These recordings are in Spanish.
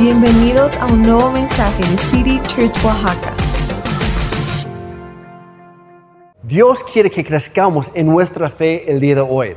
Bienvenidos a un nuevo mensaje de City Church Oaxaca. Dios quiere que crezcamos en nuestra fe el día de hoy.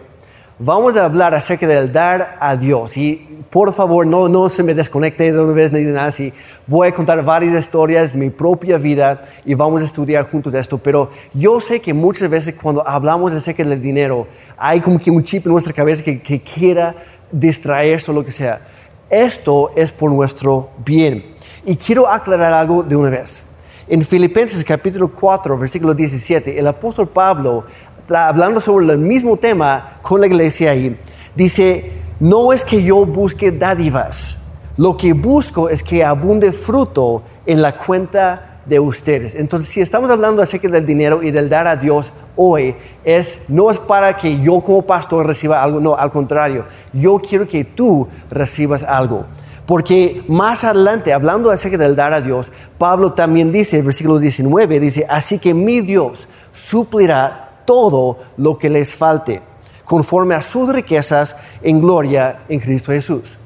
Vamos a hablar acerca del dar a Dios. Y por favor, no, no se me desconecte de una vez ni de nada. Si voy a contar varias historias de mi propia vida y vamos a estudiar juntos esto. Pero yo sé que muchas veces cuando hablamos acerca del dinero, hay como que un chip en nuestra cabeza que, que quiera distraerse o lo que sea. Esto es por nuestro bien. Y quiero aclarar algo de una vez. En Filipenses capítulo 4, versículo 17, el apóstol Pablo, hablando sobre el mismo tema con la iglesia ahí, dice, no es que yo busque dádivas, lo que busco es que abunde fruto en la cuenta de ustedes. Entonces, si estamos hablando acerca del dinero y del dar a Dios hoy, es, no es para que yo como pastor reciba algo, no, al contrario, yo quiero que tú recibas algo. Porque más adelante, hablando acerca del dar a Dios, Pablo también dice, versículo 19, dice, así que mi Dios suplirá todo lo que les falte, conforme a sus riquezas en gloria en Cristo Jesús.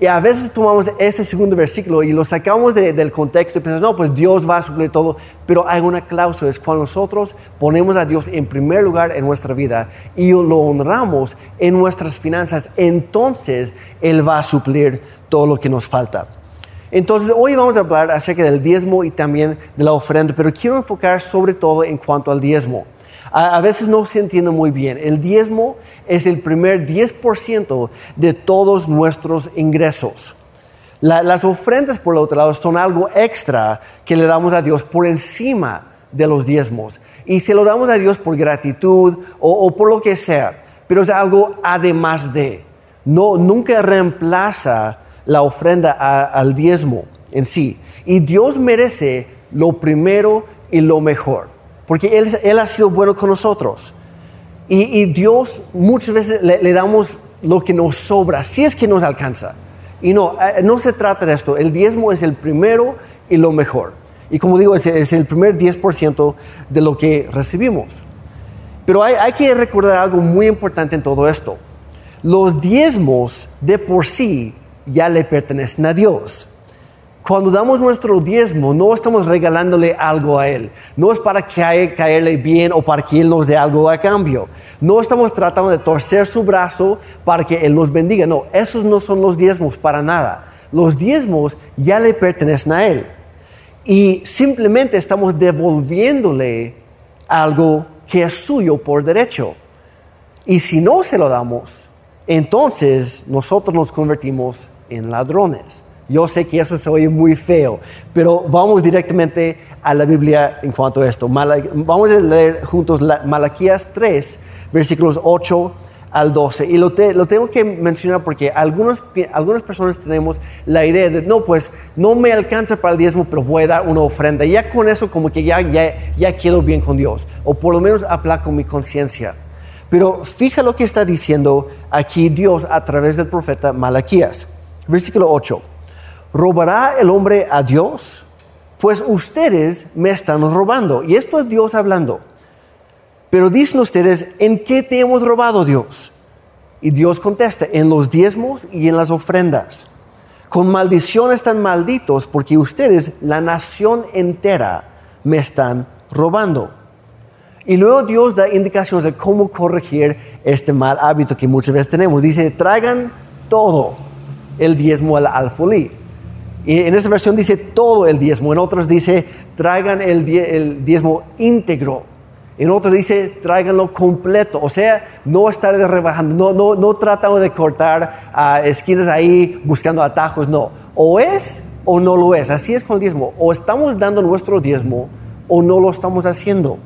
Y a veces tomamos este segundo versículo y lo sacamos del contexto y pensamos, no, pues Dios va a suplir todo. Pero hay una cláusula, es cuando nosotros ponemos a Dios en primer lugar en nuestra vida y lo honramos en nuestras finanzas, entonces Él va a suplir todo lo que nos falta. Entonces hoy vamos a hablar acerca del diezmo y también de la ofrenda, pero quiero enfocar sobre todo en cuanto al diezmo. A, a veces no se entiende muy bien. El diezmo es el primer 10% de todos nuestros ingresos. las ofrendas, por el otro lado, son algo extra que le damos a Dios por encima de los diezmos. Y se lo damos a Dios por gratitud o, por lo que sea, pero es algo además de. No, nunca reemplaza la ofrenda al diezmo en sí. Y Dios merece lo primero y lo mejor, porque Él, él ha sido bueno con nosotros. Y, Dios muchas veces le, damos lo que nos sobra, si es que nos alcanza. Y no, eh, no se trata de esto. El diezmo es el primero y lo mejor. Y como digo, es, el primer 10% de lo que recibimos. Pero hay que recordar algo muy importante en todo esto. Los diezmos de por sí ya le pertenecen a Dios. Cuando damos nuestro diezmo, no estamos regalándole algo a Él. No es para caerle bien o para que Él nos dé algo a cambio. No estamos tratando de torcer su brazo para que Él nos bendiga. No, esos no son los diezmos para nada. Los diezmos ya le pertenecen a Él. Y simplemente estamos devolviéndole algo que es suyo por derecho. Y si no se lo damos, entonces nosotros nos convertimos en ladrones. Yo sé que eso se oye muy feo, pero vamos directamente a la Biblia en cuanto a esto. vamos a leer juntos Malaquías 3, versículos 8 al 12. Y lo, lo tengo que mencionar porque algunos, algunas personas tenemos la idea de, no, pues no me alcanza para el diezmo, pero voy a dar una ofrenda. Ya con eso como que ya, ya, ya quedo bien con Dios, o por lo menos aplaco mi conciencia. Pero fija lo que está diciendo aquí Dios a través del profeta Malaquías. Versículo 8. ¿Robará el hombre a Dios? Pues ustedes me están robando. Y esto es Dios hablando. Pero dicen ustedes, ¿en qué te hemos robado Dios? Y Dios contesta, en los diezmos y en las ofrendas. Con maldición están malditos porque ustedes, la nación entera, me están robando. Y luego Dios da indicaciones de cómo corregir este mal hábito que muchas veces tenemos. Dice, traigan todo el diezmo al alfolí. Y en esta versión dice todo el diezmo, en otros dice traigan el, diezmo íntegro, en otros dice tráiganlo completo, o sea, no estar rebajando, no, no, no tratando de cortar esquinas ahí buscando atajos, no, o es o no lo es, así es con el diezmo, o estamos dando nuestro diezmo o no lo estamos haciendo.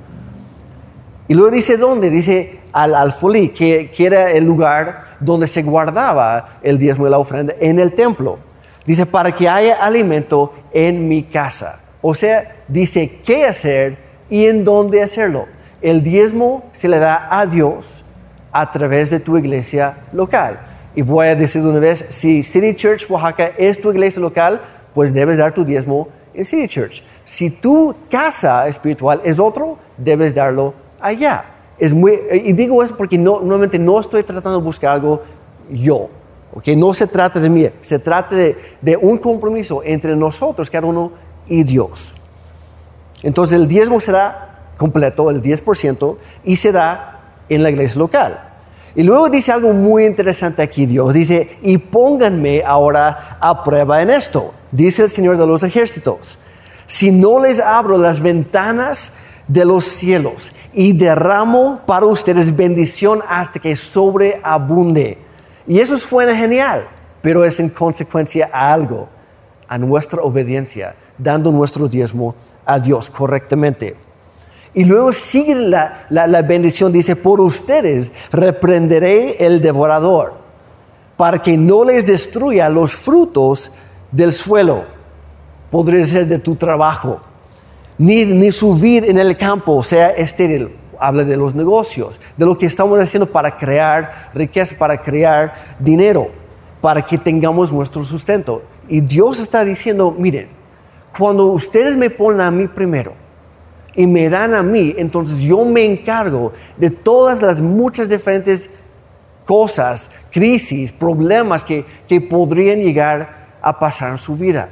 Y luego dice dónde, dice al alfolí, que, que era el lugar donde se guardaba el diezmo y la ofrenda en el templo. Dice, para que haya alimento en mi casa. O sea, dice qué hacer y en dónde hacerlo. El diezmo se le da a Dios a través de tu iglesia local. Y voy a decir de una vez, si City Church Oaxaca es tu iglesia local, pues debes dar tu diezmo en City Church. Si tu casa espiritual es otro, debes darlo allá. Y digo eso porque no, normalmente no estoy tratando de buscar algo yo ¿ok? No se trata de mí, se trata de, de un compromiso entre nosotros, cada uno, y Dios. Entonces el diezmo será completo, el 10%, y se da en la iglesia local. Y luego dice algo muy interesante aquí Dios. Dice, y pónganme ahora a prueba en esto. Dice el Señor de los ejércitos. Si no les abro las ventanas de los cielos y derramo para ustedes bendición hasta que sobreabunde. Y eso suena genial, pero es en consecuencia a algo, a nuestra obediencia, dando nuestro diezmo a Dios correctamente. Y luego sigue la, la, bendición, dice, por ustedes reprenderé el devorador, para que no les destruya los frutos del suelo. Podría ser de tu trabajo, ni, ni su vida en el campo sea estéril. Habla de los negocios, de lo que estamos haciendo para crear riqueza, para crear dinero, para que tengamos nuestro sustento. Y Dios está diciendo, miren, cuando ustedes me ponen a mí primero, y me dan a mí, entonces yo me encargo de todas las muchas diferentes cosas, crisis, problemas que, que podrían llegar a pasar en su vida.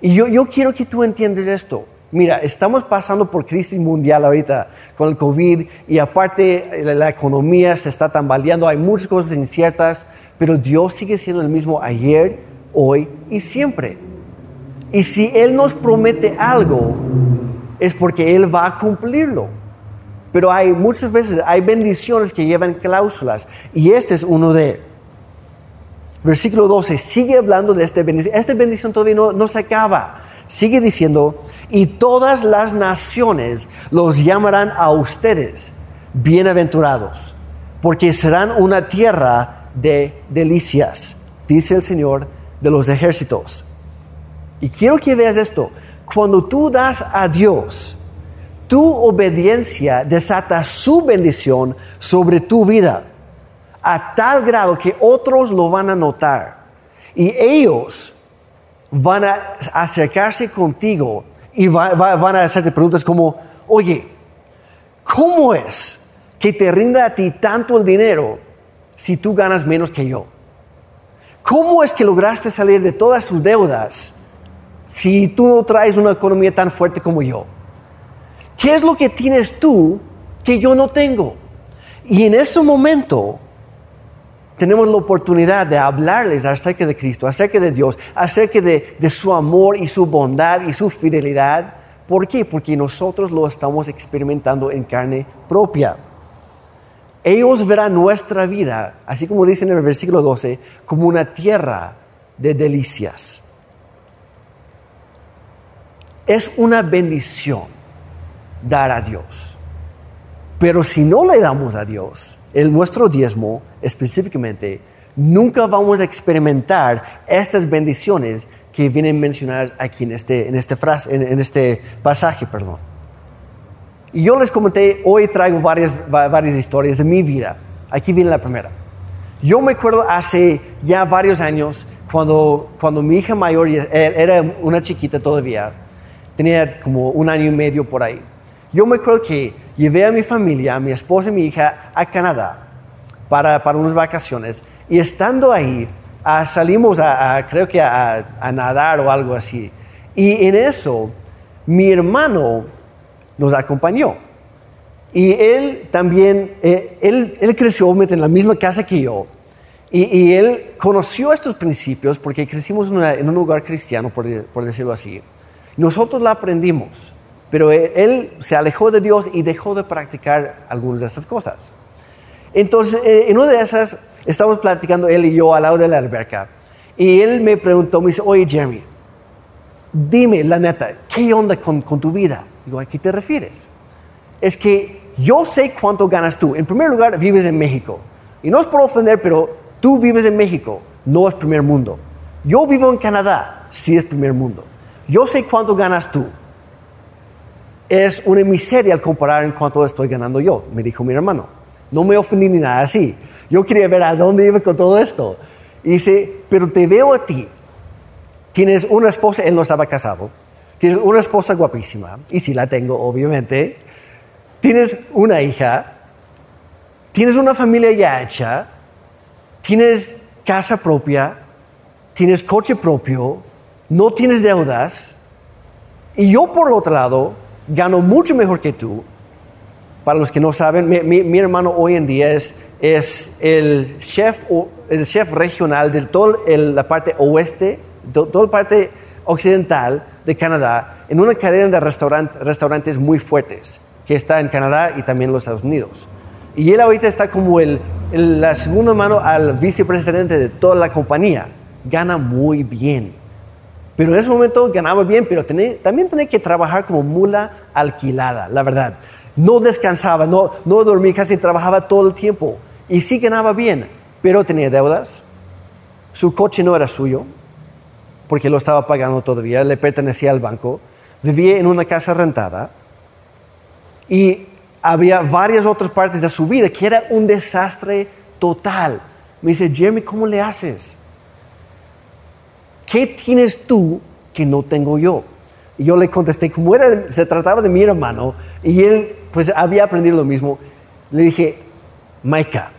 Y yo, yo quiero que tú entiendas esto. Mira, estamos pasando por crisis mundial ahorita con el COVID y aparte la, la economía se está tambaleando, hay muchas cosas inciertas, pero Dios sigue siendo el mismo ayer, hoy y siempre. Y si Él nos promete algo, es porque Él va a cumplirlo. Pero hay muchas veces, hay bendiciones que llevan cláusulas y este es uno de Versículo 12, sigue hablando de esta bendición. Esta bendición todavía no se acaba. Sigue diciendo, y todas las naciones los llamarán a ustedes bienaventurados, porque serán una tierra de delicias, dice el Señor de los ejércitos. Y quiero que veas esto. Cuando tú das a Dios, tu obediencia desata su bendición sobre tu vida, a tal grado que otros lo van a notar. Y ellos van a acercarse contigo y van a hacerte preguntas como, oye, ¿cómo es que te rinda a ti tanto el dinero si tú ganas menos que yo? ¿Cómo es que lograste salir de todas tus deudas si tú no traes una economía tan fuerte como yo? ¿Qué es lo que tienes tú que yo no tengo? Y en ese momento tenemos la oportunidad de hablarles acerca de Cristo, acerca de Dios, acerca de, de, su amor y su bondad y su fidelidad. ¿Por qué? Porque nosotros lo estamos experimentando en carne propia. Ellos verán nuestra vida, así como dicen en el versículo 12, como una tierra de delicias es una bendición dar a Dios. Pero si no le damos a Dios el nuestro diezmo específicamente, nunca vamos a experimentar estas bendiciones que vienen mencionadas aquí en este, en este, frase, en, este pasaje. Perdón. Y yo les comenté, hoy traigo varias, varias historias de mi vida. Aquí viene la primera. Yo me acuerdo hace ya varios años, cuando, cuando mi hija mayor era una chiquita todavía, tenía como un año y medio por ahí. Yo me acuerdo que llevé a mi familia, a mi esposa y mi hija a Canadá para, para unas vacaciones y estando ahí ah, salimos a, creo que a, nadar o algo así. Y en eso mi hermano nos acompañó. Y él también, eh, él, creció en la misma casa que yo. Y, él conoció estos principios porque crecimos en, un lugar cristiano, por decirlo así. Nosotros la aprendimos, pero él se alejó de Dios y dejó de practicar algunas de estas cosas. Entonces, eh, en una de esas, estábamos platicando él y yo al lado de la alberca. Y él me preguntó, me dice, oye Jeremy, dime la neta, ¿qué onda con, con tu vida? Digo, ¿a qué te refieres? Es que yo sé cuánto ganas tú. En primer lugar, vives en México. Y no es por ofender, pero tú vives en México, no es primer mundo. Yo vivo en Canadá, sí es primer mundo yo sé cuánto ganas tú. Es una miseria al comparar en cuánto estoy ganando yo, me dijo mi hermano. No me ofendí ni nada así. Yo quería ver a dónde iba con todo esto. Y dice, pero te veo a ti. Tienes una esposa, él no estaba casado. Tienes una esposa guapísima, y sí la tengo, obviamente. Tienes una hija. Tienes una familia ya hecha. Tienes casa propia, tienes coche propio, no tienes deudas, y yo por otro lado gano mucho mejor que tú. Para los que no saben, mi, hermano hoy en día es, es el, chef, el chef regional de toda la parte oeste, de toda la parte occidental de Canadá, en una cadena de restaurantes muy fuertes, que está en Canadá y también en los Estados Unidos. Y él ahorita está como el, la segunda mano al vicepresidente de toda la compañía. Gana muy bien. Pero en ese momento ganaba bien, pero también tenía que trabajar como mula alquilada, la verdad. No descansaba, no, no dormía, casi trabajaba todo el tiempo. Y sí ganaba bien, pero tenía deudas. Su coche no era suyo, porque lo estaba pagando todavía, le pertenecía al banco. Vivía en una casa rentada. Y había varias otras partes de su vida que era un desastre total. Me dice, Jeremy, ¿cómo le haces? ¿Qué tienes tú que no tengo yo? Y yo le contesté, como era, se trataba de mi hermano, y él pues había aprendido lo mismo, le dije, Maika,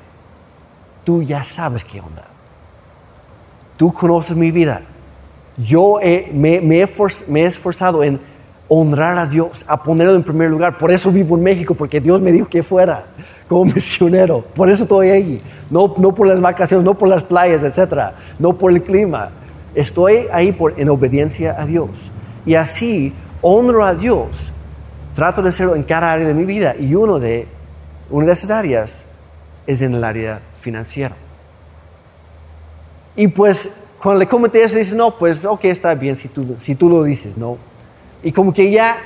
tú ya sabes qué onda. Tú conoces mi vida. Yo me, he esforzado en honrar a Dios, a ponerlo en primer lugar. Por eso vivo en México, porque Dios me dijo que fuera como misionero. Por eso estoy ahí. No, no por las vacaciones, no por las playas, etcétera, no por el clima. Estoy ahí por, en obediencia a Dios. Y así honro a Dios. Trato de hacerlo en cada área de mi vida. Y uno de, una de esas áreas es en el área financiera. Y pues cuando le comenté eso, dice, no, pues ok, está bien si tú, si tú lo dices, ¿no? Y como que ya,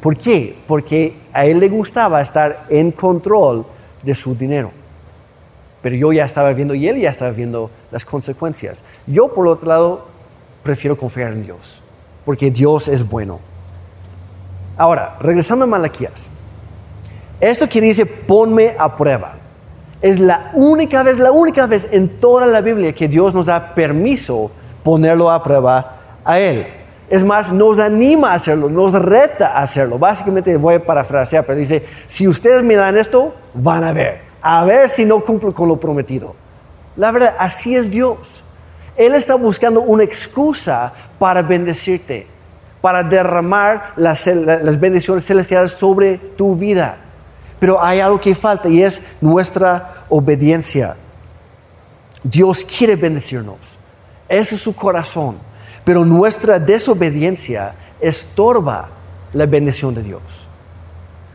¿por qué? Porque a él le gustaba estar en control de su dinero. Pero yo ya estaba viendo, y él ya estaba viendo las consecuencias. Yo, por otro lado, prefiero confiar en Dios, porque Dios es bueno. Ahora, regresando a Malaquías. Esto que dice, ponme a prueba. Es la única vez, la única vez en toda la Biblia que Dios nos da permiso ponerlo a prueba a Él. Es más, nos anima a hacerlo, nos reta a hacerlo. Básicamente voy a parafrasear, pero dice, si ustedes me dan esto, van a ver. A ver si no cumplo con lo prometido. La verdad, así es Dios. Él está buscando una excusa para bendecirte, para derramar las, bendiciones celestiales sobre tu vida. Pero hay algo que falta y es nuestra obediencia. Dios quiere bendecirnos. Ese es su corazón. Pero nuestra desobediencia estorba la bendición de Dios.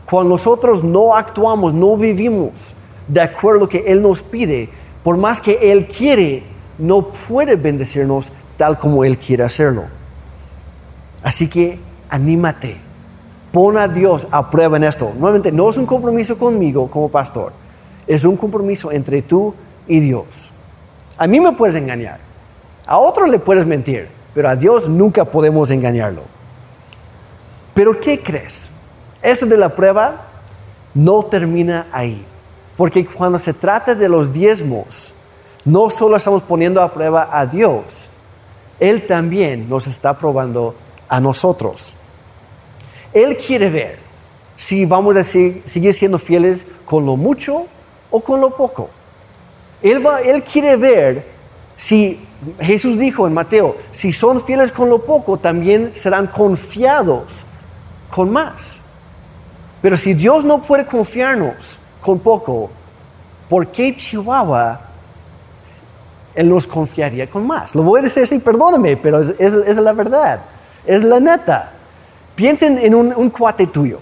Cuando nosotros no actuamos, no vivimos de acuerdo a lo que Él nos pide, por más que Él quiere, no puede bendecirnos tal como Él quiere hacerlo. Así que anímate, pon a Dios a prueba en esto. Nuevamente, no es un compromiso conmigo como pastor, es un compromiso entre tú y Dios. A mí me puedes engañar, a otro le puedes mentir, pero a Dios nunca podemos engañarlo. Pero ¿qué crees? Esto de la prueba no termina ahí, porque cuando se trata de los diezmos, no solo estamos poniendo a prueba a Dios, Él también nos está probando a nosotros. Él quiere ver si vamos a seguir siendo fieles con lo mucho o con lo poco. Él, va, él quiere ver si Jesús dijo en Mateo, si son fieles con lo poco, también serán confiados con más. Pero si Dios no puede confiarnos con poco, ¿por qué Chihuahua Él nos confiaría con más? Lo voy a decir así, perdóname, pero es, la verdad, es la neta. Piensen en un, un cuate tuyo.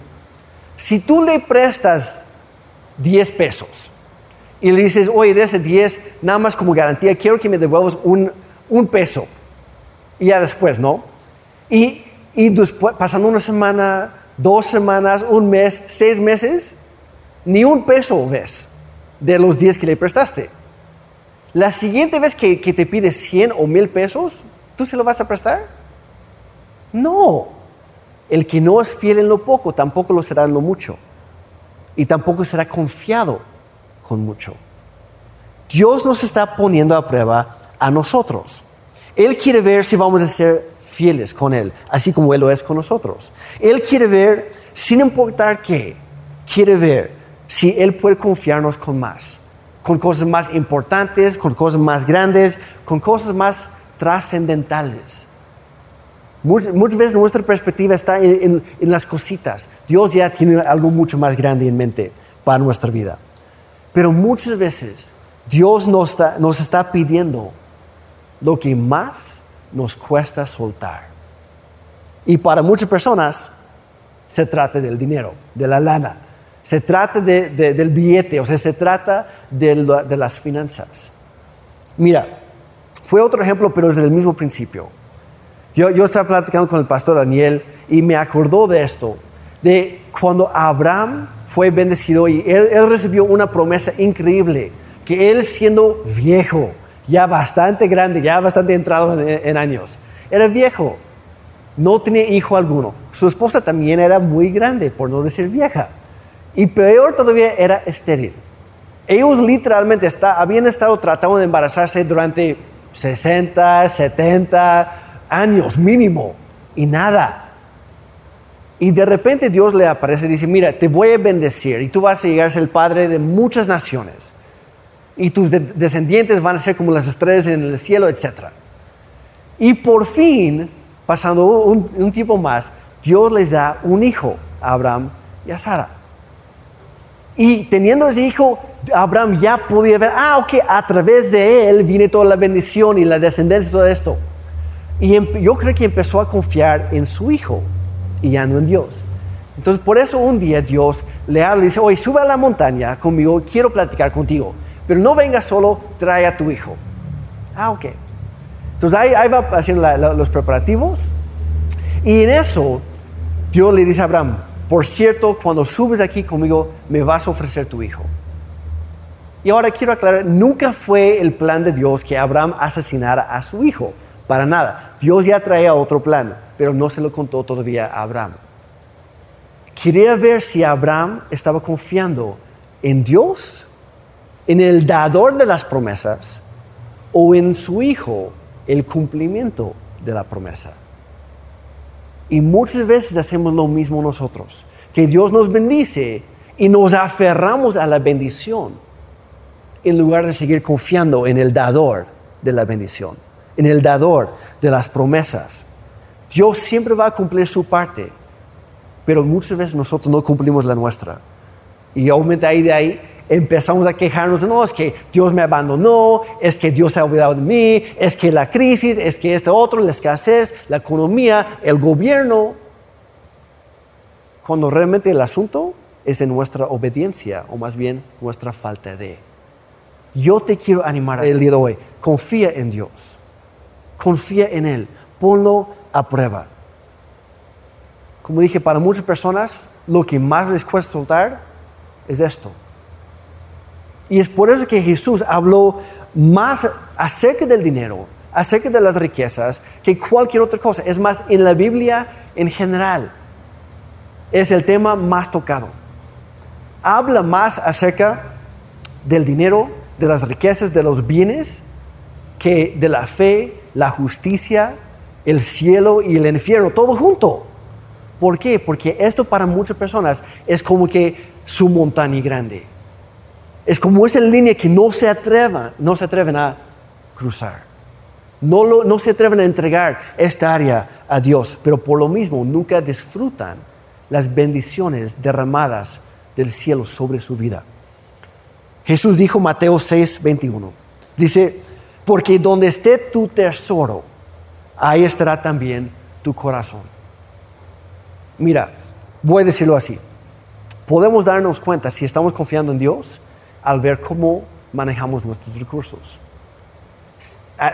Si tú le prestas 10 pesos, y le dices, oye, de ese 10, nada más como garantía, quiero que me devuelvas un, un peso. Y ya después, ¿no? Y, y después, pasando una semana, dos semanas, un mes, seis meses, ni un peso ves de los 10 que le prestaste. La siguiente vez que, te pide 100 o 1000 pesos, ¿tú se lo vas a prestar? No. El que no es fiel en lo poco, tampoco lo será en lo mucho. Y tampoco será confiado con mucho. Dios nos está poniendo a prueba a nosotros. Él quiere ver si vamos a ser fieles con Él, así como Él lo es con nosotros. Él quiere ver, sin importar qué, quiere ver si Él puede confiarnos con más, con cosas más importantes, con cosas más grandes, con cosas más trascendentales. Muchas, veces nuestra perspectiva está en, en- en las cositas. Dios ya tiene algo mucho más grande en mente para nuestra vida. Pero muchas veces Dios nos está, nos está pidiendo lo que más nos cuesta soltar. Y para muchas personas se trata del dinero, de la lana. Se trata de- de- del billete, o sea, se trata de, la- de las finanzas. Mira, fue otro ejemplo, pero es del mismo principio. Yo, estaba platicando con el pastor Daniel y me acordó de esto, de cuando Abraham fue bendecido y él, él recibió una promesa increíble, que él siendo viejo, ya bastante grande, ya bastante entrado en, en años, era viejo, no tenía hijo alguno. Su esposa también era muy grande, por no decir vieja. Y peor todavía, era estéril. Ellos literalmente está- habían estado tratando de embarazarse durante 60, 70 años mínimo y nada. Y de repente Dios le aparece y dice, mira, te voy a bendecir y tú vas a llegar a ser el padre de muchas naciones. Y tus de- descendientes van a ser como las estrellas en el cielo, etc. Y por fin, pasando un, un tiempo más, Dios les da un hijo a Abraham y a Sara. Y teniendo ese hijo, Abraham ya podía ver, ah, ok, a través de él viene toda la bendición y la descendencia y todo esto. Y em- yo creo que empezó a confiar en su hijo y ya no en Dios. Entonces, por eso un día Dios le habla y dice, oye, sube a la montaña conmigo, quiero platicar contigo, pero no vengas solo, trae a tu hijo. Ah, ok. Entonces ahí, ahí va haciendo la- la- los preparativos y en eso Dios le dice a Abraham, por cierto, cuando subes aquí conmigo, me vas a ofrecer tu hijo. Y ahora quiero aclarar, nunca fue el plan de Dios que Abraham asesinara a su hijo, para nada. Dios ya traía otro plan, pero no se lo contó todavía a Abraham. Quería ver si Abraham estaba confiando en Dios, en el dador de las promesas, o en su hijo, el cumplimiento de la promesa. Y muchas veces hacemos lo mismo nosotros, que Dios nos bendice y nos aferramos a la bendición en lugar de seguir confiando en el dador de la bendición, en el dador de las promesas. Dios siempre va a cumplir su parte, pero muchas veces nosotros no cumplimos la nuestra. Y obviamente ahí de ahí empezamos a quejarnos, no, es que Dios me abandonó, es que Dios se ha olvidado de mí, es que la crisis, es que este otro, la escasez, la economía, el gobierno, cuando realmente el asunto es de nuestra obediencia o más bien nuestra falta de. Yo te quiero animar el día de hoy, confía en Dios, confía en Él, ponlo a prueba. Como dije, para muchas personas lo que más les cuesta soltar es esto. Y es por eso que Jesús habló más acerca del dinero, acerca de las riquezas, que cualquier otra cosa. Es más, en la Biblia en general es el tema más tocado. Habla más acerca del dinero, de las riquezas, de los bienes, que de la fe, la justicia, el cielo y el infierno, todo junto. ¿Por qué? Porque esto para muchas personas es como que su montaña grande. Es como esa línea que no se no se atreven a cruzar. No, lo- no se atreven a entregar esta área a Dios, pero por lo mismo nunca disfrutan las bendiciones derramadas del cielo sobre su vida. Jesús dijo Mateo 6, 21. Dice, porque donde esté tu tesoro, ahí estará también tu corazón. Mira, voy a decirlo así. Podemos darnos cuenta si estamos confiando en Dios al ver cómo manejamos nuestros recursos.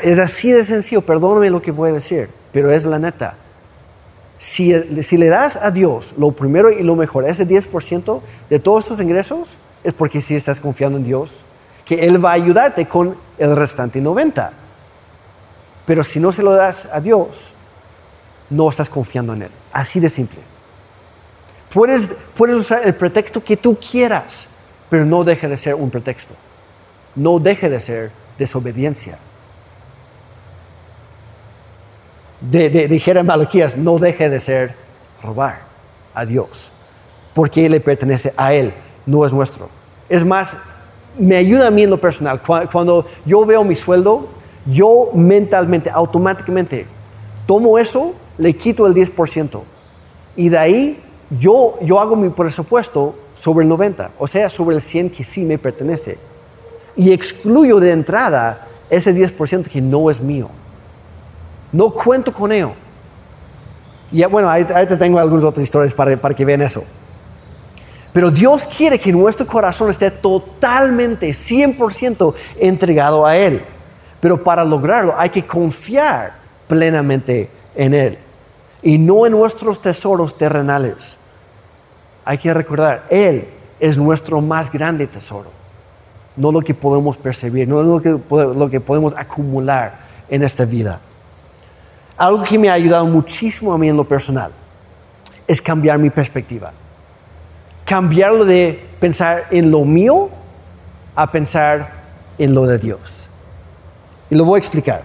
Es así de sencillo, perdóname lo que voy a decir, pero es la neta. Si, si le das a Dios lo primero y lo mejor, ese 10% de todos tus ingresos, es porque sí estás confiando en Dios, que Él va a ayudarte con el restante 90%. Pero si no se lo das a Dios, no estás confiando en Él. Así de simple. Puedes usar el pretexto que tú quieras, pero no deje de ser un pretexto. No deje de ser desobediencia. De, de, dijera Malaquías, no deje de ser robar a Dios, porque le pertenece a Él, no es nuestro. Es más, me ayuda a mí en lo personal. Cu- Cuando yo veo mi sueldo, yo mentalmente, automáticamente, tomo eso, le quito el 10%. Y de ahí yo, yo hago mi presupuesto sobre el 90, o sea, sobre el 100 que sí me pertenece. Y excluyo de entrada ese 10% que no es mío. No cuento con ello. Y bueno, ahí te tengo algunas otras historias para, para que vean eso. Pero Dios quiere que nuestro corazón esté totalmente, 100% entregado a Él. Pero para lograrlo hay que confiar plenamente en Él y no en nuestros tesoros terrenales. Hay que recordar, Él es nuestro más grande tesoro, no lo que podemos percibir, no lo que, lo que podemos acumular en esta vida. Algo que me ha ayudado muchísimo a mí en lo personal es cambiar mi perspectiva cambiarlo de pensar en lo mío a pensar en lo de Dios. Y lo voy a explicar.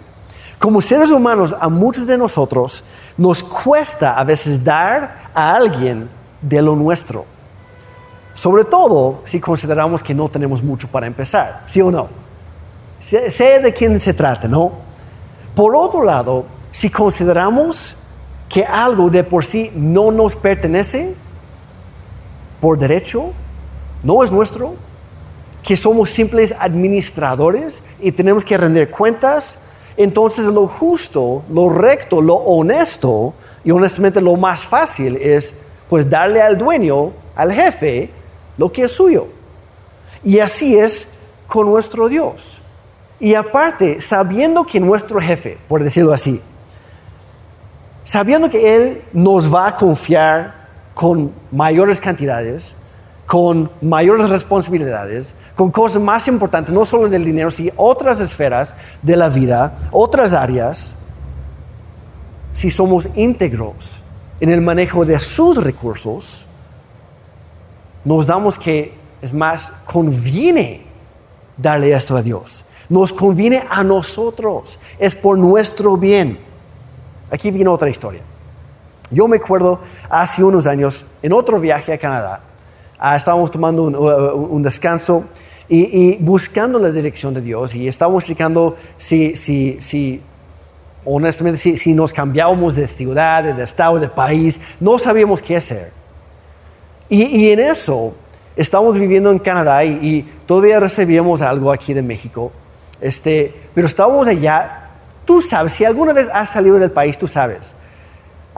Como seres humanos, a muchos de nosotros nos cuesta a veces dar a alguien de lo nuestro. Sobre todo si consideramos que no tenemos mucho para empezar, ¿sí o no? Sé, sé de quién se trata, ¿no? Por otro lado, si consideramos que algo de por sí no nos pertenece, por derecho, no es nuestro, que somos simples administradores y tenemos que rendir cuentas, entonces lo justo, lo recto, lo honesto y honestamente lo más fácil es pues darle al dueño, al jefe, lo que es suyo. Y así es con nuestro Dios. Y aparte, sabiendo que nuestro jefe, por decirlo así, sabiendo que Él nos va a confiar con mayores cantidades, con mayores responsabilidades, con cosas más importantes, no solo del dinero, sino otras esferas de la vida, otras áreas, si somos íntegros en el manejo de sus recursos, nos damos que, es más, conviene darle esto a Dios. Nos conviene a nosotros, es por nuestro bien. Aquí viene otra historia. Yo me acuerdo hace unos años, en otro viaje a Canadá, ah, estábamos tomando un, uh, un descanso y, y buscando la dirección de Dios y estábamos checando si, si, si honestamente, si, nos cambiábamos de ciudad, de estado, de país, no sabíamos qué hacer. Y, en eso, estábamos viviendo en Canadá y, todavía recibíamos algo aquí de México, este, pero estábamos allá, tú sabes, si alguna vez has salido del país, tú sabes,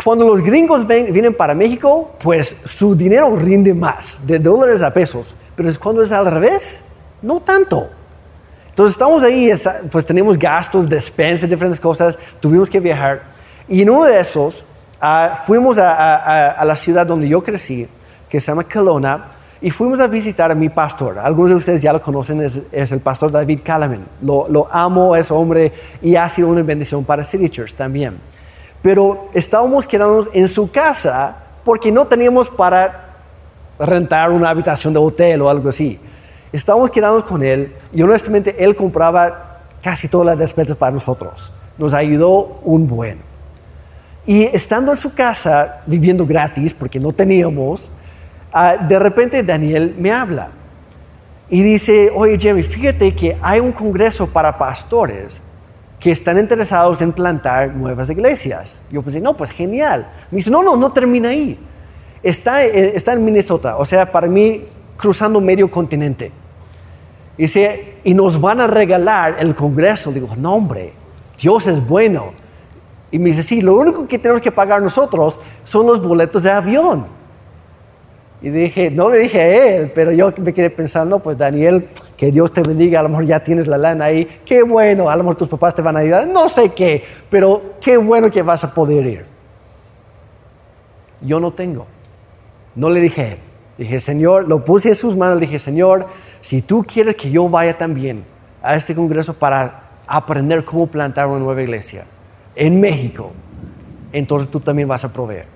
cuando los gringos vienen para México, pues su dinero rinde más, de dólares a pesos. Pero cuando es al revés, no tanto. Entonces estamos ahí, pues tenemos gastos, despensas, diferentes cosas, tuvimos que viajar. Y en uno de esos, ah, fuimos a, a- a- la ciudad donde yo crecí, que se llama Kelowna, y fuimos a visitar a mi pastor. Algunos de ustedes ya lo conocen, es, es el pastor David Calaman. Lo, lo amo, ese hombre, y ha sido una bendición para City Church también pero estábamos quedándonos en su casa porque no teníamos para rentar una habitación de hotel o algo así. Estábamos quedándonos con él y honestamente él compraba casi todas las despensas para nosotros. Nos ayudó un buen. Y estando en su casa, viviendo gratis porque no teníamos, ah, de repente Daniel me habla y dice, oye Jeremy, fíjate que hay un congreso para pastores que están interesados en plantar nuevas iglesias. Yo pensé, no, pues genial. Me dice, no, no, no termina ahí. Está, está en Minnesota, o sea, para mí, cruzando medio continente. Dice, y nos van a regalar el congreso. Digo, no, hombre, Dios es bueno. Y me dice, sí, lo único que tenemos que pagar nosotros son los boletos de avión. Y dije, no le dije a él, pero yo me quedé pensando, pues Daniel, que Dios te bendiga, a lo mejor ya tienes la lana ahí, qué bueno, a lo mejor tus papás te van a ayudar, no sé qué, pero qué bueno que vas a poder ir. Yo no tengo. No le dije a él. Dije, Señor, lo puse en sus manos, dije, Señor, si tú quieres que yo vaya también a este congreso para aprender cómo plantar una nueva iglesia en México, entonces tú también vas a proveer.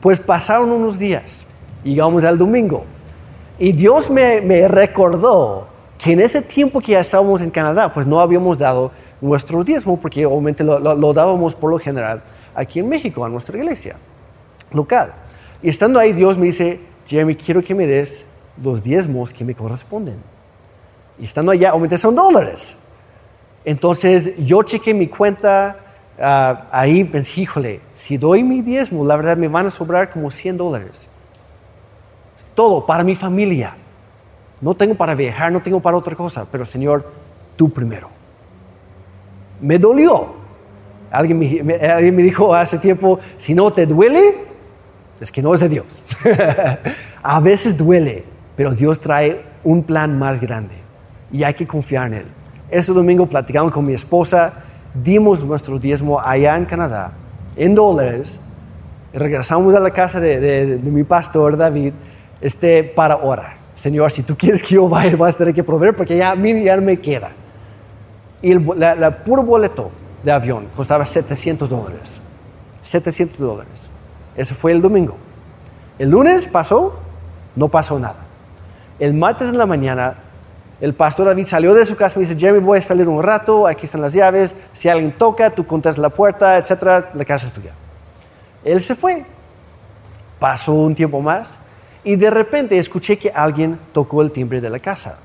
Pues pasaron unos días, llegamos al domingo, y Dios me, me recordó que en ese tiempo que ya estábamos en Canadá, pues no habíamos dado nuestro diezmo, porque obviamente lo- lo dábamos por lo general aquí en México, a nuestra iglesia local. Y estando ahí, Dios me dice, Jeremy, quiero que me des los diezmos que me corresponden. Y estando allá, obviamente son dólares. Entonces yo chequé mi cuenta, ah, ahí pensé, híjole, si doy mi diezmo, la verdad me van a sobrar como 100 dólares. Es todo para mi familia. No tengo para viajar, no tengo para otra cosa, pero Señor, tú primero. Me dolió. Alguien me, alguien me dijo hace tiempo, si no te duele, es que no es de Dios. a veces duele, pero Dios trae un plan más grande y hay que confiar en Él. Este domingo platicamos con mi esposa, dimos nuestro diezmo allá en Canadá, en dólares, regresamos a la casa de, mi pastor David este, para orar. Señor, si tú quieres que yo vaya, vas a tener que proveer porque ya a mí ya no me queda. Y el la, puro boleto de avión costaba 700 dólares. 700 dólares. Ese fue el domingo. El lunes pasó, no pasó nada. El martes en la mañana, el pastor David salió de su casa y me dice, Jeremy, voy a salir un rato, aquí están las llaves, si alguien toca, tú contestas la puerta, etcétera, la casa es tuya. Él se fue. Pasó un tiempo más y de repente escuché que alguien tocó el timbre de la casa.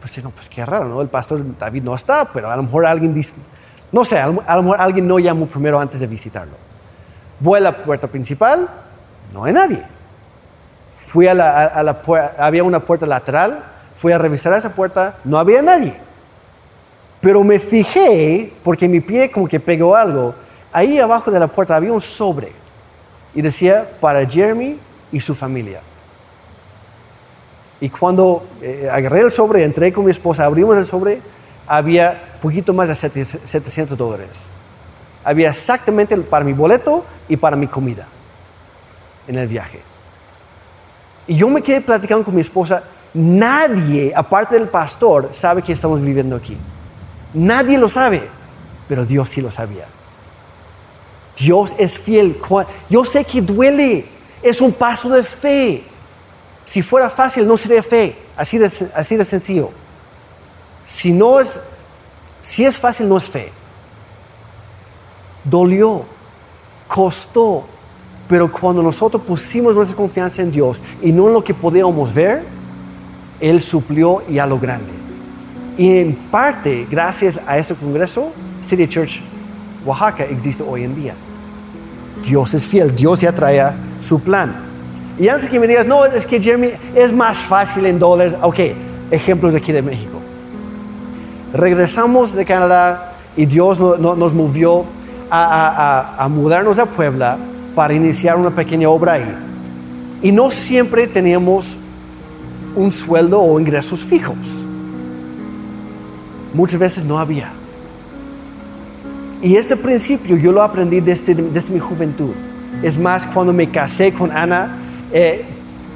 Pues no, pues qué raro, ¿no? El pastor David no está, pero a lo mejor alguien dice, no sé, a lo mejor alguien no llamó primero antes de visitarlo. Voy a la puerta principal, no hay nadie. Fui a la, había una puerta lateral, fui a revisar esa puerta, no había nadie. Pero me fijé, porque mi pie como que pegó algo, ahí abajo de la puerta había un sobre y decía para Jeremy y su familia. Y cuando eh, agarré el sobre, entré con mi esposa, abrimos el sobre, había poquito más de 700 dólares. Había exactamente para mi boleto y para mi comida en el viaje. Y yo me quedé platicando con mi esposa, nadie, aparte del pastor, sabe que estamos viviendo aquí. Nadie lo sabe, pero Dios sí lo sabía. Dios es fiel. Yo sé que duele, es un paso de fe. Si fuera fácil, no sería fe, así de, así de sencillo. Si no es, si es fácil, no es fe dolió, costó, pero cuando nosotros pusimos nuestra confianza en Dios y no en lo que podíamos ver, Él suplió y a lo grande. Y en parte, gracias a este congreso, City Church Oaxaca existe hoy en día. Dios es fiel, Dios ya trae su plan. Y antes que me digas, no, es que Jeremy es más fácil en dólares, ok, ejemplos de aquí de México. Regresamos de Canadá y Dios nos movió a, mudarnos a Puebla para iniciar una pequeña obra ahí. Y no siempre teníamos un sueldo o ingresos fijos. Muchas veces no había. Y este principio yo lo aprendí desde, desde mi juventud. Es más, cuando me casé con Ana, eh,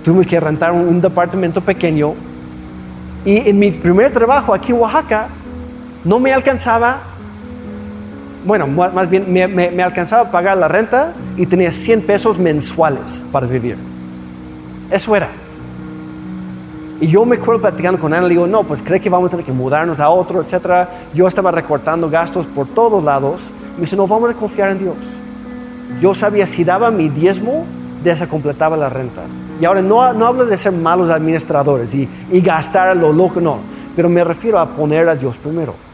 tuvimos que rentar un, departamento pequeño. Y en mi primer trabajo aquí en Oaxaca, no me alcanzaba bueno, más bien me, alcanzaba a pagar la renta y tenía 100 pesos mensuales para vivir. Eso era. Y yo me acuerdo platicando con Ana, le digo, no, pues cree que vamos a tener que mudarnos a otro, etc. Yo estaba recortando gastos por todos lados. Me dice, no, vamos a confiar en Dios. Yo sabía si daba mi diezmo, de esa completaba la renta. Y ahora no, no hablo de ser malos administradores y, y gastar a lo loco, no. Pero me refiero a poner a Dios primero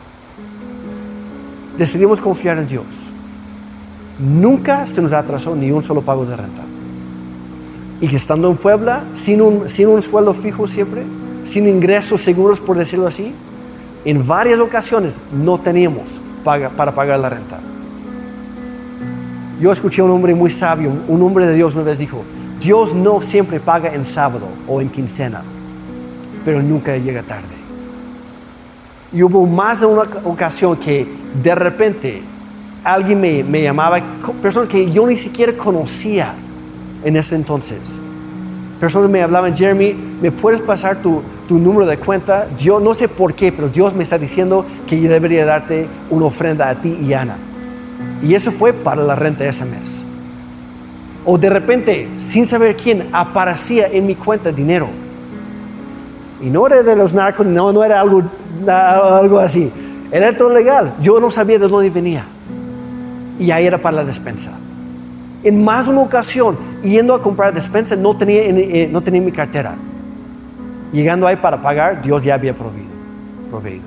decidimos confiar en Dios. Nunca se nos atrasó ni un solo pago de renta. Y que estando en Puebla, sin un, sin sueldo fijo siempre, sin ingresos seguros, por decirlo así, en varias ocasiones no teníamos para pagar la renta. Yo escuché a un hombre muy sabio, un hombre de Dios una vez dijo, Dios no siempre paga en sábado o en quincena, pero nunca llega tarde. Y hubo más de una ocasión que de repente alguien me, llamaba, personas que yo ni siquiera conocía en ese entonces. Personas me hablaban, Jeremy, ¿me puedes pasar tu, tu número de cuenta? Yo no sé por qué, pero Dios me está diciendo que yo debería darte una ofrenda a ti y Ana. Y eso fue para la renta ese mes. O de repente, sin saber quién, aparecía en mi cuenta dinero. Y no era de los narcos, no, no era algo algo así. Era todo legal. Yo no sabía de dónde venía. Y ahí era para la despensa. En más una ocasión, yendo a comprar despensa, no tenía, eh, no tenía mi cartera. llegando ahí para pagar, Dios ya había proveído. proveído.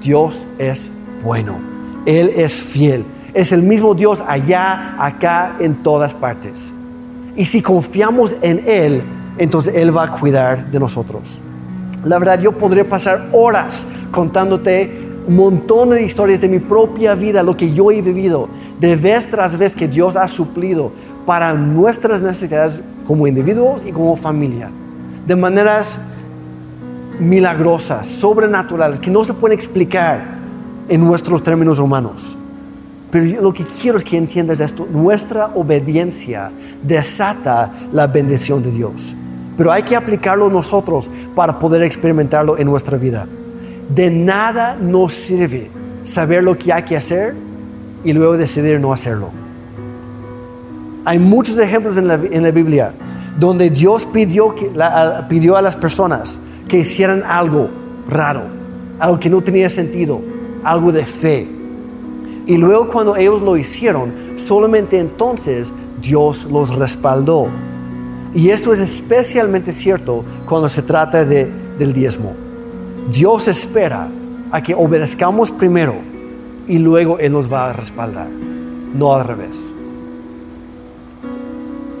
Dios es bueno. Él es fiel. Es el mismo Dios allá, acá, en todas partes. Y si confiamos en Él, entonces Él va a cuidar de nosotros. La verdad, yo podría pasar horas contándote un montón de historias de mi propia vida, lo que yo he vivido, de vez tras vez que Dios ha suplido para nuestras necesidades como individuos y como familia, de maneras milagrosas, sobrenaturales, que no se pueden explicar en nuestros términos humanos. Pero lo que quiero es que entiendas esto, nuestra obediencia desata la bendición de Dios. Pero hay que aplicarlo nosotros para poder experimentarlo en nuestra vida. De nada nos sirve saber lo que hay que hacer y luego decidir no hacerlo. Hay muchos ejemplos en la, Biblia donde Dios pidió, que, pidió a las personas que hicieran algo raro, algo que no tenía sentido, algo de fe. Y luego cuando ellos lo hicieron, solamente entonces Dios los respaldó. Y esto es especialmente cierto cuando se trata de, del diezmo. Dios espera a que obedezcamos primero y luego Él nos va a respaldar, no al revés.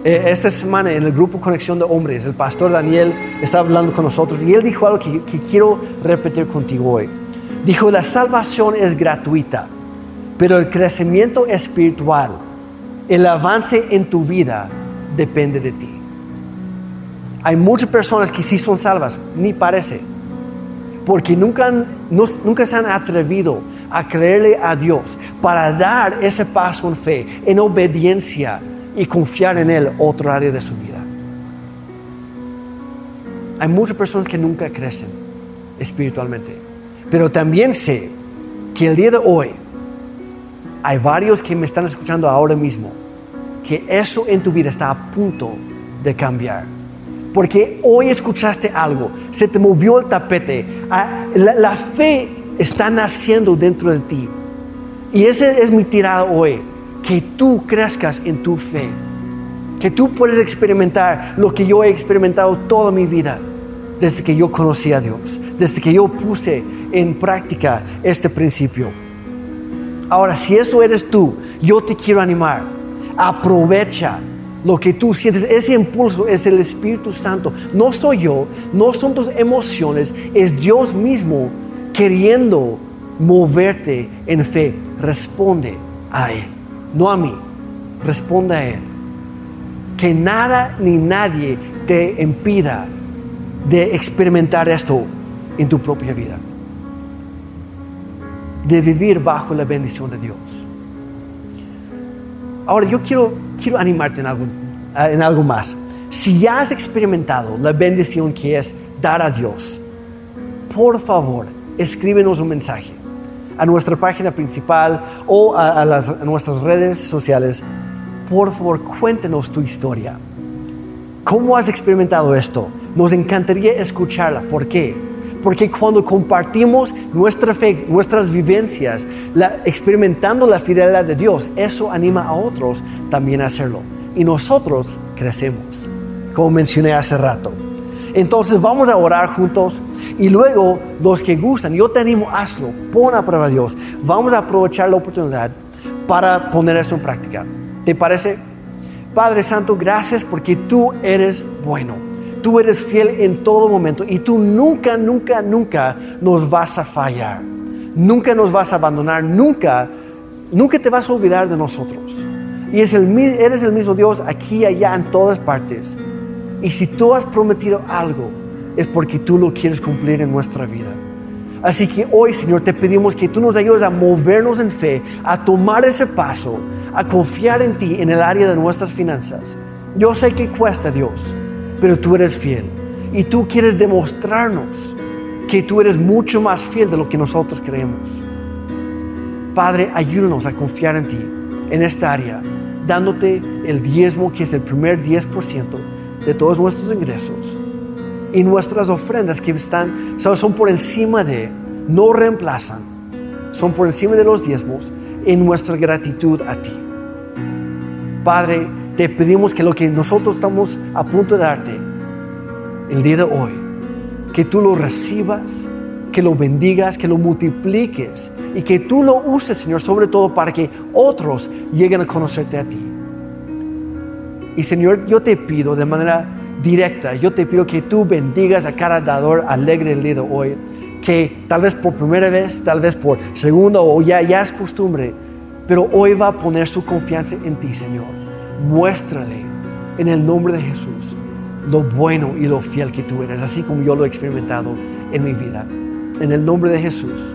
Eh, esta semana en el grupo Conexión de Hombres, el pastor Daniel está hablando con nosotros y él dijo algo que, que quiero repetir contigo hoy. Dijo, la salvación es gratuita, pero el crecimiento espiritual, el avance en tu vida depende de ti. Hay muchas personas que sí son salvas, ni parece, porque nunca, nunca se han atrevido a creerle a Dios para dar ese paso en fe, en obediencia y confiar en Él otro área de su vida. Hay muchas personas que nunca crecen espiritualmente, pero también sé que el día de hoy hay varios que me están escuchando ahora mismo, que eso en tu vida está a punto de cambiar. Porque hoy escuchaste algo, se te movió el tapete, ah, la, fe está naciendo dentro de ti. Y ese es mi tirada hoy que tú crezcas en tu fe, que tú puedes experimentar lo que yo he experimentado toda mi vida, desde que yo conocí a Dios, desde que yo puse en práctica este principio. Ahora, si eso eres tú, yo te quiero animar. Aprovecha lo que tú sientes. Ese impulso es el Espíritu Santo. No soy yo, no son tus emociones, es Dios mismo queriendo moverte en fe. Responde a Él no a mí, responda a Él. Que nada ni nadie te impida de experimentar esto en tu propia vida. De vivir bajo la bendición de Dios. Ahora yo quiero, quiero animarte en algo, en algo más. Si ya has experimentado la bendición que es dar a Dios, por favor, escríbenos un mensaje a nuestra página principal o a, nuestras redes sociales, por favor cuéntenos tu historia. ¿Cómo has experimentado esto? Nos encantaría escucharla. ¿Por qué? Porque cuando compartimos nuestra fe, nuestras vivencias, experimentando la fidelidad de Dios, eso anima a otros también a hacerlo. Y nosotros crecemos, como mencioné hace rato. Entonces vamos a orar juntos y luego los que gustan, yo te animo, hazlo, pon a prueba a Dios. Vamos a aprovechar la oportunidad para poner esto en práctica. ¿Te parece? Padre Santo, gracias porque tú eres bueno. Tú eres fiel en todo momento y tú nunca, nunca, nunca nos vas a fallar. Nunca nos vas a abandonar, nunca, nunca te vas a olvidar de nosotros. Y es el, eres el mismo Dios aquí, allá, en todas partes. Y si tú has prometido algo, es porque tú lo quieres cumplir en nuestra vida. Así que hoy, Señor, te pedimos que tú nos ayudes a movernos en fe, a tomar ese paso, a confiar en ti en el área de nuestras finanzas. Yo sé que cuesta, Dios, pero tú eres fiel. Y tú quieres demostrarnos que tú eres mucho más fiel de lo que nosotros creemos. Padre, ayúdanos a confiar en ti, en esta área, dándote el diezmo que es el primer 10% de todos nuestros ingresos y nuestras ofrendas que están, son por encima de, no reemplazan, son por encima de los diezmos en nuestra gratitud a ti. Padre, te pedimos que lo que nosotros estamos a punto de darte el día de hoy, que tú lo recibas, que lo bendigas, que lo multipliques y que tú lo uses, Señor, sobre todo para que otros lleguen a conocerte a ti. Y Señor, yo te pido de manera directa, yo te pido que tú bendigas a cada dador alegre el día de hoy, que tal vez por primera vez, tal vez por segunda o ya, ya es costumbre, pero hoy va a poner su confianza en ti, Señor. Muéstrale en el nombre de Jesús lo bueno y lo fiel que tú eres, así como yo lo he experimentado en mi vida. En el nombre de Jesús.